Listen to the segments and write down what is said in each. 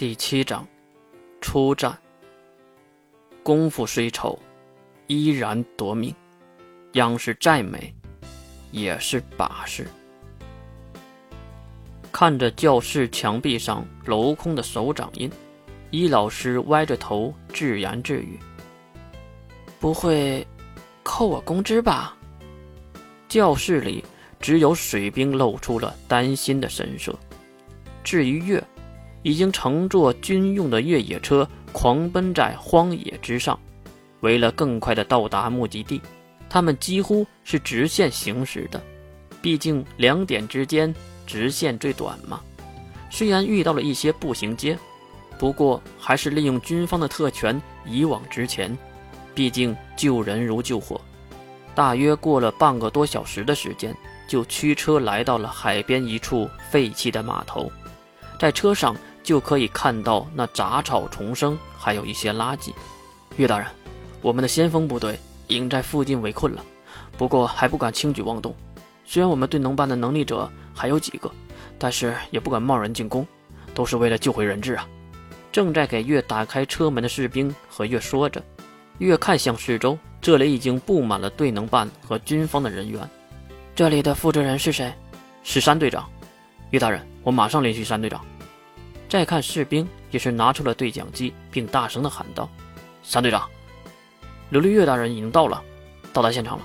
第七章，出战。功夫虽丑，依然夺命；样式再美，也是把式。看着教室墙壁上镂空的手掌印，伊老师歪着头自言自语：“不会扣我工资吧？”教室里只有水兵露出了担心的神色。至于月。已经乘坐军用的越野车狂奔在荒野之上，为了更快地到达目的地，他们几乎是直线行驶的。毕竟两点之间直线最短嘛。虽然遇到了一些步行街，不过还是利用军方的特权一往直前。毕竟救人如救火。大约过了半个多小时的时间，就驱车来到了海边一处废弃的码头，在车上。就可以看到那杂草丛生，还有一些垃圾。岳大人，我们的先锋部队已经在附近围困了，不过还不敢轻举妄动。虽然我们对能办的能力者还有几个，但是也不敢贸然进攻，都是为了救回人质啊！正在给月打开车门的士兵和月说着，月看向四周，这里已经布满了队能办和军方的人员。这里的负责人是谁？是山队长。岳大人，我马上联系山队长。再看士兵，也是拿出了对讲机，并大声的喊道：“三队长，琉璃月大人已经到了，到达现场了，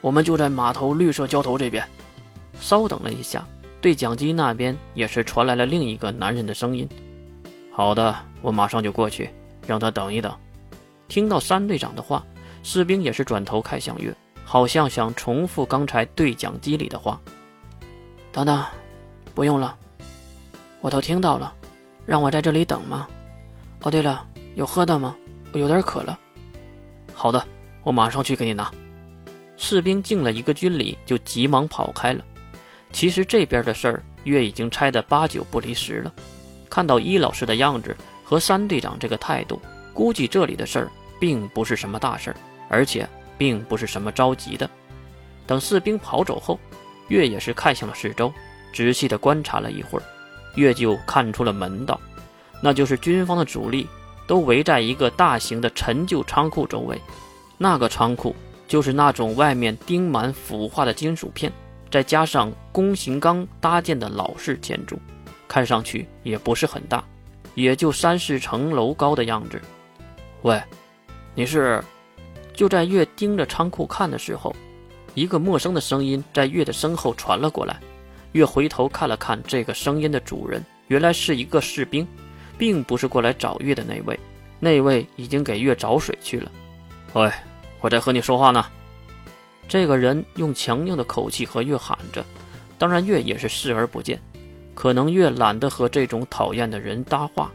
我们就在码头绿色交头这边。”稍等了一下，对讲机那边也是传来了另一个男人的声音：“好的，我马上就过去，让他等一等。”听到三队长的话，士兵也是转头看向月，好像想重复刚才对讲机里的话：“等等，不用了，我都听到了。”让我在这里等吗？哦，对了，有喝的吗？我有点渴了。好的，我马上去给你拿。士兵敬了一个军礼，就急忙跑开了。其实这边的事儿，月已经猜得八九不离十了。看到伊老师的样子和三队长这个态度，估计这里的事儿并不是什么大事儿，而且并不是什么着急的。等士兵跑走后，月也是看向了四周，仔细的观察了一会儿。月就看出了门道，那就是军方的主力都围在一个大型的陈旧仓库周围。那个仓库就是那种外面钉满腐化的金属片，再加上弓形钢搭建的老式建筑，看上去也不是很大，也就三四层楼高的样子。喂，你是？就在月盯着仓库看的时候，一个陌生的声音在月的身后传了过来。月回头看了看这个声音的主人，原来是一个士兵，并不是过来找月的那位。那位已经给月找水去了。喂，我在和你说话呢。这个人用强硬的口气和月喊着，当然月也是视而不见。可能月懒得和这种讨厌的人搭话。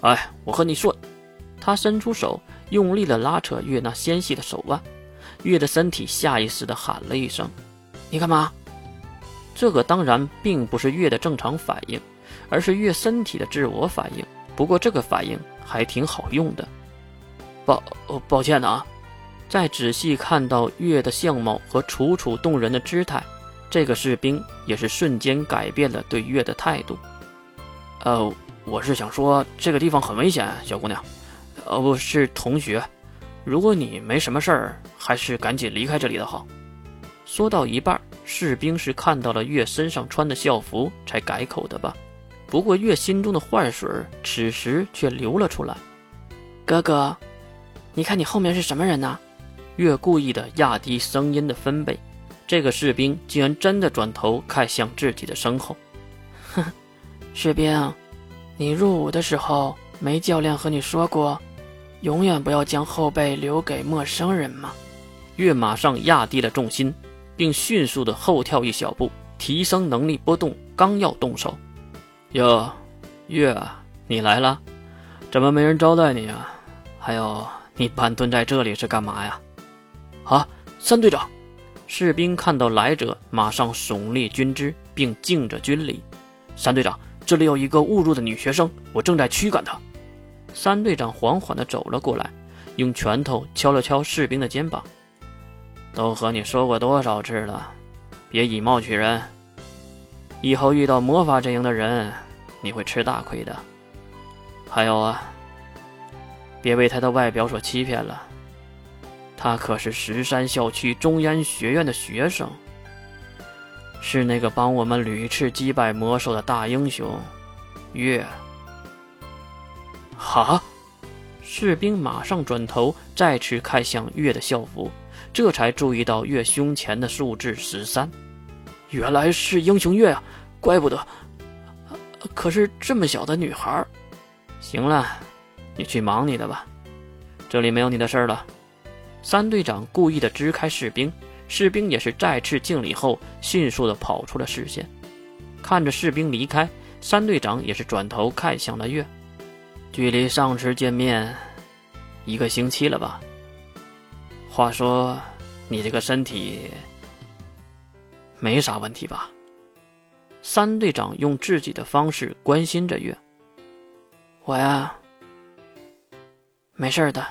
哎，我和你说，他伸出手，用力的拉扯月那纤细的手腕。月的身体下意识的喊了一声：“你干嘛？”这个当然并不是月的正常反应，而是月身体的自我反应。不过这个反应还挺好用的。抱抱歉啊！再仔细看到月的相貌和楚楚动人的姿态，这个士兵也是瞬间改变了对月的态度。呃，我是想说这个地方很危险，小姑娘。呃，不是同学，如果你没什么事儿，还是赶紧离开这里的好。说到一半。士兵是看到了月身上穿的校服才改口的吧？不过月心中的坏水此时却流了出来。哥哥，你看你后面是什么人呢？月故意的压低声音的分贝，这个士兵竟然真的转头看向自己的身后。哼，士兵，你入伍的时候没教练和你说过，永远不要将后背留给陌生人吗？月马上压低了重心。并迅速的后跳一小步，提升能力波动，刚要动手，哟，月，你来了，怎么没人招待你啊？还有，你半蹲在这里是干嘛呀？啊，三队长，士兵看到来者，马上耸立军姿，并敬着军礼。三队长，这里有一个误入的女学生，我正在驱赶她。三队长缓缓地走了过来，用拳头敲了敲士兵的肩膀。都和你说过多少次了，别以貌取人。以后遇到魔法阵营的人，你会吃大亏的。还有啊，别被他的外表所欺骗了，他可是石山校区中央学院的学生，是那个帮我们屡次击败魔兽的大英雄，月。哈！士兵马上转头，再次看向月的校服，这才注意到月胸前的数字十三。原来是英雄月啊，怪不得。可是这么小的女孩，行了，你去忙你的吧，这里没有你的事了。三队长故意的支开士兵，士兵也是再次敬礼后，迅速的跑出了视线。看着士兵离开，三队长也是转头看向了月，距离上次见面。一个星期了吧？话说，你这个身体没啥问题吧？三队长用自己的方式关心着月。我呀，没事的。